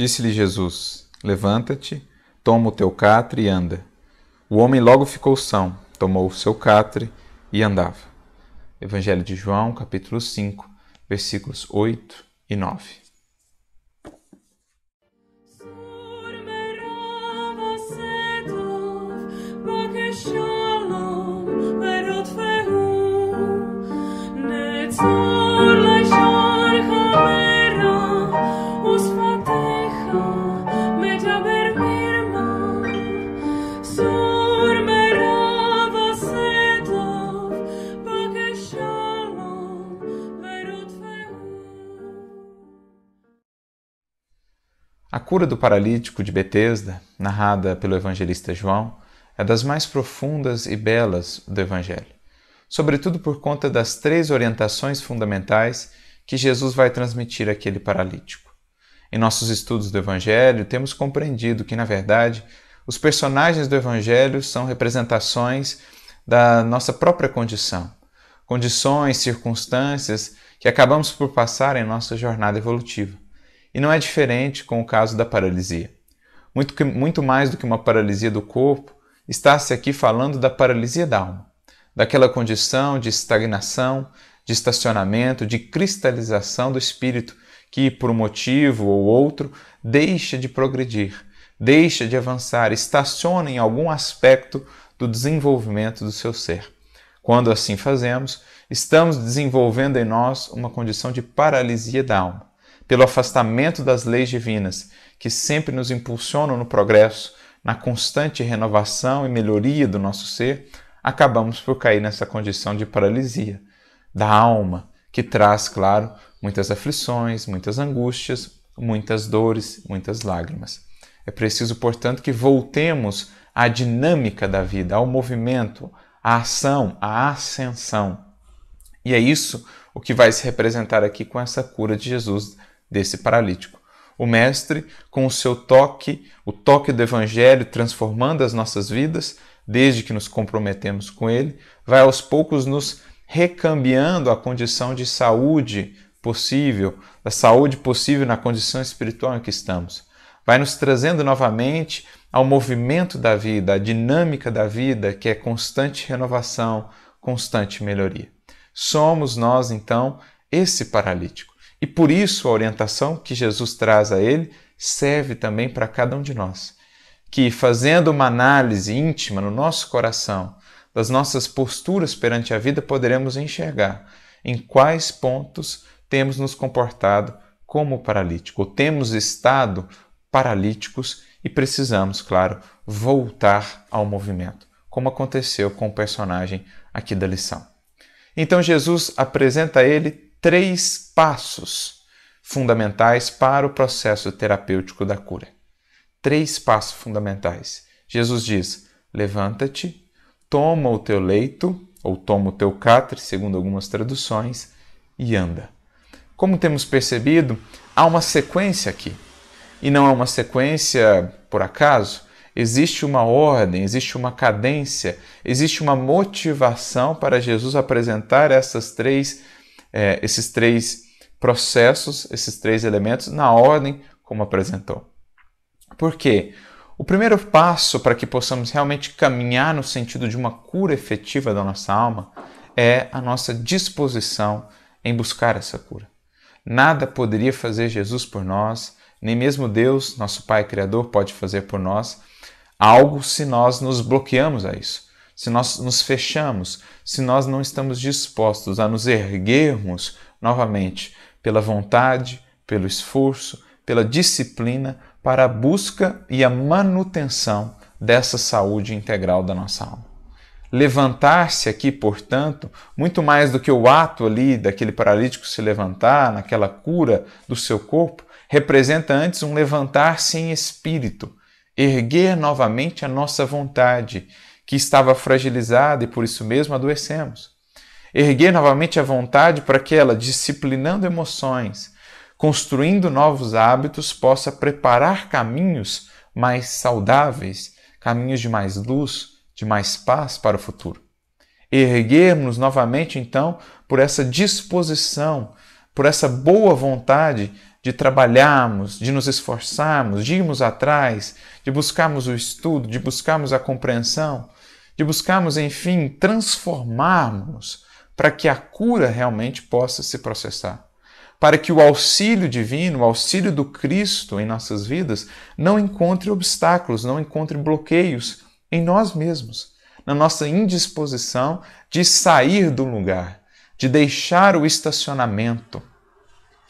Disse-lhe Jesus: Levanta-te, toma o teu catre e anda. O homem logo ficou são, tomou o seu catre e andava. Evangelho de João, capítulo 5, versículos 8 e 9. A cura do paralítico de Betesda, narrada pelo evangelista João, é das mais profundas e belas do Evangelho, sobretudo por conta das três orientações fundamentais que Jesus vai transmitir àquele paralítico. Em nossos estudos do Evangelho, temos compreendido que, na verdade, os personagens do Evangelho são representações da nossa própria condição, condições, circunstâncias que acabamos por passar em nossa jornada evolutiva. E não é diferente com o caso da paralisia. Muito, que, muito mais do que uma paralisia do corpo, está-se aqui falando da paralisia da alma, daquela condição de estagnação, de estacionamento, de cristalização do espírito que, por um motivo ou outro, deixa de progredir, deixa de avançar, estaciona em algum aspecto do desenvolvimento do seu ser. Quando assim fazemos, estamos desenvolvendo em nós uma condição de paralisia da alma pelo afastamento das leis divinas, que sempre nos impulsionam no progresso, na constante renovação e melhoria do nosso ser, acabamos por cair nessa condição de paralisia da alma, que traz, claro, muitas aflições, muitas angústias, muitas dores, muitas lágrimas. É preciso, portanto, que voltemos à dinâmica da vida, ao movimento, à ação, à ascensão. E é isso o que vai se representar aqui com essa cura de Jesus desse paralítico. O Mestre, com o seu toque, o toque do Evangelho transformando as nossas vidas, desde que nos comprometemos com Ele, vai aos poucos nos recambiando a condição de saúde possível, da saúde possível na condição espiritual em que estamos. Vai nos trazendo novamente ao movimento da vida, à dinâmica da vida, que é constante renovação, constante melhoria. Somos nós, então, esse paralítico. E por isso a orientação que Jesus traz a ele serve também para cada um de nós. Que fazendo uma análise íntima no nosso coração das nossas posturas perante a vida, poderemos enxergar em quais pontos temos nos comportado como paralítico, ou temos estado paralíticos e precisamos, claro, voltar ao movimento, como aconteceu com o personagem aqui da lição. Então Jesus apresenta a ele três passos fundamentais para o processo terapêutico da cura. Três passos fundamentais. Jesus diz: levanta-te, toma o teu leito, ou toma o teu catre, segundo algumas traduções, e anda. Como temos percebido, há uma sequência aqui. E não é uma sequência por acaso, existe uma ordem, existe uma cadência, existe uma motivação para Jesus apresentar essas três é, esses três processos, esses três elementos, na ordem como apresentou. Por quê? O primeiro passo para que possamos realmente caminhar no sentido de uma cura efetiva da nossa alma é a nossa disposição em buscar essa cura. Nada poderia fazer Jesus por nós, nem mesmo Deus, nosso Pai Criador, pode fazer por nós algo se nós nos bloqueamos a isso se nós nos fechamos, se nós não estamos dispostos a nos erguermos novamente pela vontade, pelo esforço, pela disciplina para a busca e a manutenção dessa saúde integral da nossa alma. Levantar-se aqui, portanto, muito mais do que o ato ali daquele paralítico se levantar, naquela cura do seu corpo, representa antes um levantar-se em espírito, erguer novamente a nossa vontade que estava fragilizada e por isso mesmo adoecemos. Erguer novamente a vontade para que ela, disciplinando emoções, construindo novos hábitos, possa preparar caminhos mais saudáveis, caminhos de mais luz, de mais paz para o futuro. Erguermos novamente, então, por essa disposição, por essa boa vontade de trabalharmos, de nos esforçarmos, de irmos atrás, de buscarmos o estudo, de buscarmos a compreensão, de buscarmos, enfim, transformarmos para que a cura realmente possa se processar. Para que o auxílio divino, o auxílio do Cristo em nossas vidas, não encontre obstáculos, não encontre bloqueios em nós mesmos, na nossa indisposição de sair do lugar, de deixar o estacionamento,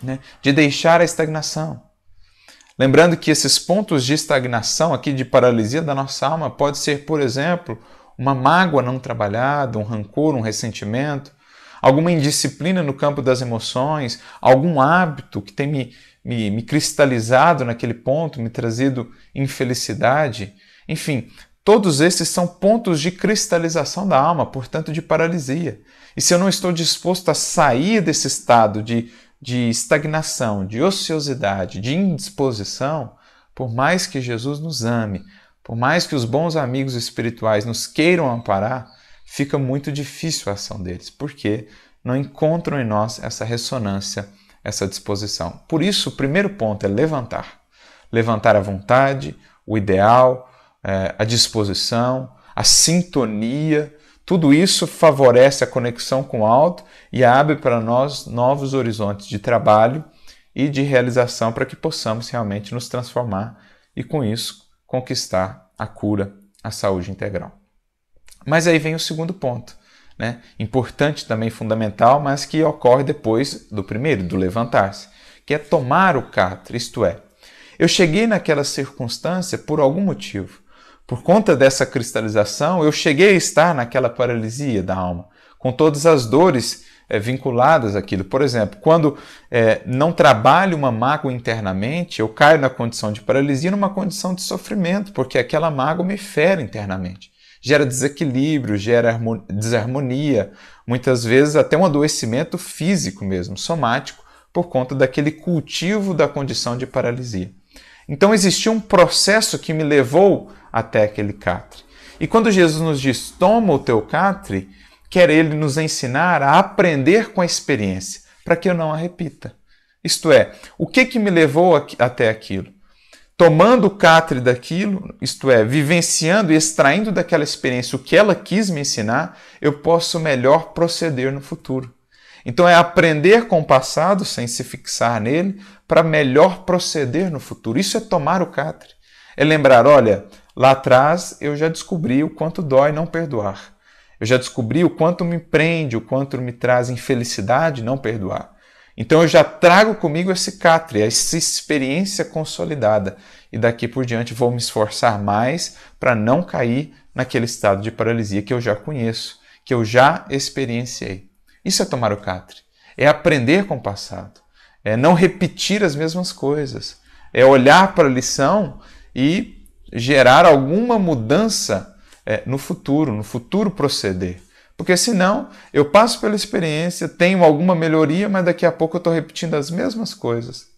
né? de deixar a estagnação. Lembrando que esses pontos de estagnação aqui, de paralisia da nossa alma, pode ser, por exemplo, uma mágoa não trabalhada, um rancor, um ressentimento, alguma indisciplina no campo das emoções, algum hábito que tem me, me, me cristalizado naquele ponto, me trazido infelicidade. Enfim, todos esses são pontos de cristalização da alma, portanto, de paralisia. E se eu não estou disposto a sair desse estado de, de estagnação, de ociosidade, de indisposição, por mais que Jesus nos ame, por mais que os bons amigos espirituais nos queiram amparar, fica muito difícil a ação deles, porque não encontram em nós essa ressonância, essa disposição. Por isso, o primeiro ponto é levantar. Levantar a vontade, o ideal, é, a disposição, a sintonia, tudo isso favorece a conexão com o alto e abre para nós novos horizontes de trabalho e de realização para que possamos realmente nos transformar e, com isso, conquistar a cura, a saúde integral. Mas aí vem o segundo ponto, né? importante também, fundamental, mas que ocorre depois do primeiro, do levantar-se, que é tomar o catre, isto é, eu cheguei naquela circunstância por algum motivo. Por conta dessa cristalização, eu cheguei a estar naquela paralisia da alma, com todas as dores é, vinculadas àquilo. Por exemplo, quando é, não trabalho uma mágoa internamente, eu caio na condição de paralisia numa condição de sofrimento, porque aquela mágoa me fere internamente gera desequilíbrio, gera desarmonia, muitas vezes até um adoecimento físico mesmo, somático, por conta daquele cultivo da condição de paralisia. Então existia um processo que me levou até aquele catre. E quando Jesus nos diz, toma o teu catre, quer ele nos ensinar a aprender com a experiência, para que eu não a repita. Isto é, o que, que me levou até aquilo? tomando o catre daquilo, isto é, vivenciando e extraindo daquela experiência o que ela quis me ensinar, eu posso melhor proceder no futuro. Então é aprender com o passado sem se fixar nele para melhor proceder no futuro. Isso é tomar o catre. É lembrar, olha, lá atrás eu já descobri o quanto dói não perdoar. Eu já descobri o quanto me prende, o quanto me traz infelicidade não perdoar. Então eu já trago comigo esse catre, essa experiência consolidada, e daqui por diante vou me esforçar mais para não cair naquele estado de paralisia que eu já conheço, que eu já experienciei. Isso é tomar o catre, é aprender com o passado, é não repetir as mesmas coisas, é olhar para a lição e gerar alguma mudança é, no futuro, no futuro proceder. Porque senão eu passo pela experiência, tenho alguma melhoria, mas daqui a pouco eu estou repetindo as mesmas coisas.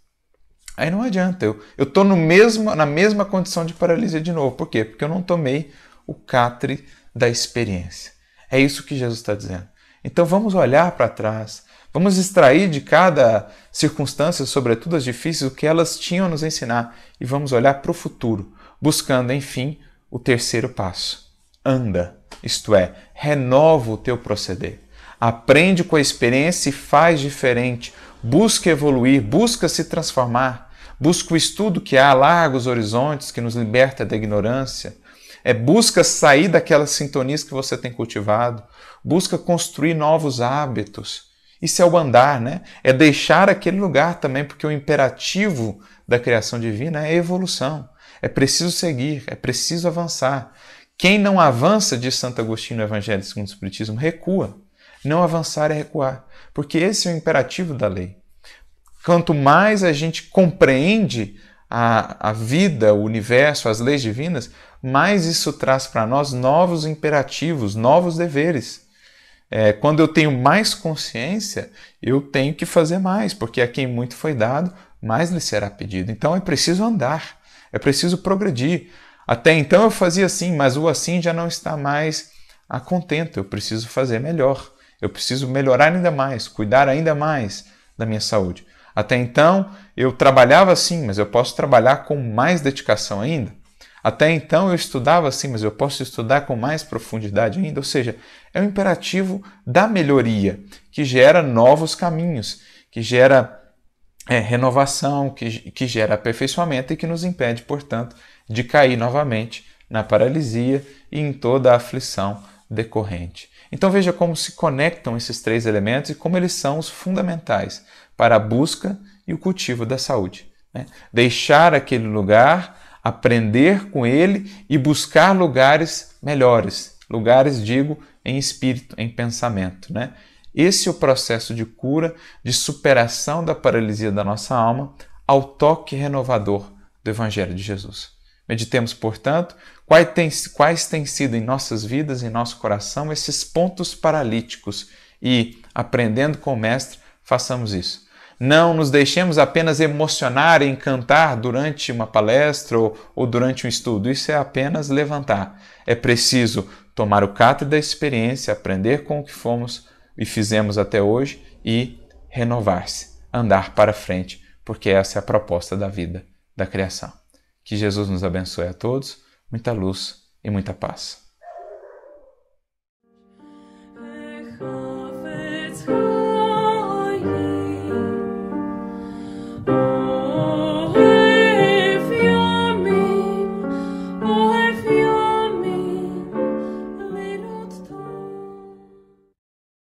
Aí não adianta, eu estou na mesma condição de paralisia de novo. Por quê? Porque eu não tomei o catre da experiência. É isso que Jesus está dizendo. Então vamos olhar para trás, vamos extrair de cada circunstância, sobretudo as difíceis, o que elas tinham a nos ensinar e vamos olhar para o futuro, buscando, enfim, o terceiro passo. Anda isto é, renova o teu proceder. Aprende com a experiência e faz diferente. Busca evoluir, busca se transformar. Busca o estudo que há, larga os horizontes, que nos liberta da ignorância. É, busca sair daquelas sintonias que você tem cultivado. Busca construir novos hábitos. Isso é o andar, né? É deixar aquele lugar também, porque o imperativo da criação divina é evolução. É preciso seguir, é preciso avançar. Quem não avança, diz Santo Agostinho no Evangelho segundo o Espiritismo, recua. Não avançar é recuar, porque esse é o imperativo da lei. Quanto mais a gente compreende a, a vida, o universo, as leis divinas, mais isso traz para nós novos imperativos, novos deveres. É, quando eu tenho mais consciência, eu tenho que fazer mais, porque a quem muito foi dado, mais lhe será pedido. Então é preciso andar, é preciso progredir. Até então eu fazia assim, mas o assim já não está mais a contento. Eu preciso fazer melhor. Eu preciso melhorar ainda mais, cuidar ainda mais da minha saúde. Até então eu trabalhava assim, mas eu posso trabalhar com mais dedicação ainda. Até então eu estudava assim, mas eu posso estudar com mais profundidade ainda. Ou seja, é um imperativo da melhoria que gera novos caminhos, que gera é, renovação, que, que gera aperfeiçoamento e que nos impede, portanto, de cair novamente na paralisia e em toda a aflição decorrente. Então veja como se conectam esses três elementos e como eles são os fundamentais para a busca e o cultivo da saúde. Né? Deixar aquele lugar, aprender com ele e buscar lugares melhores. Lugares, digo, em espírito, em pensamento. Né? Esse é o processo de cura, de superação da paralisia da nossa alma ao toque renovador do Evangelho de Jesus. Meditemos, portanto, quais têm, quais têm sido em nossas vidas, em nosso coração, esses pontos paralíticos e, aprendendo com o Mestre, façamos isso. Não nos deixemos apenas emocionar e encantar durante uma palestra ou, ou durante um estudo. Isso é apenas levantar. É preciso tomar o catre da experiência, aprender com o que fomos e fizemos até hoje e renovar-se, andar para frente, porque essa é a proposta da vida, da criação. Que Jesus nos abençoe a todos, muita luz e muita paz.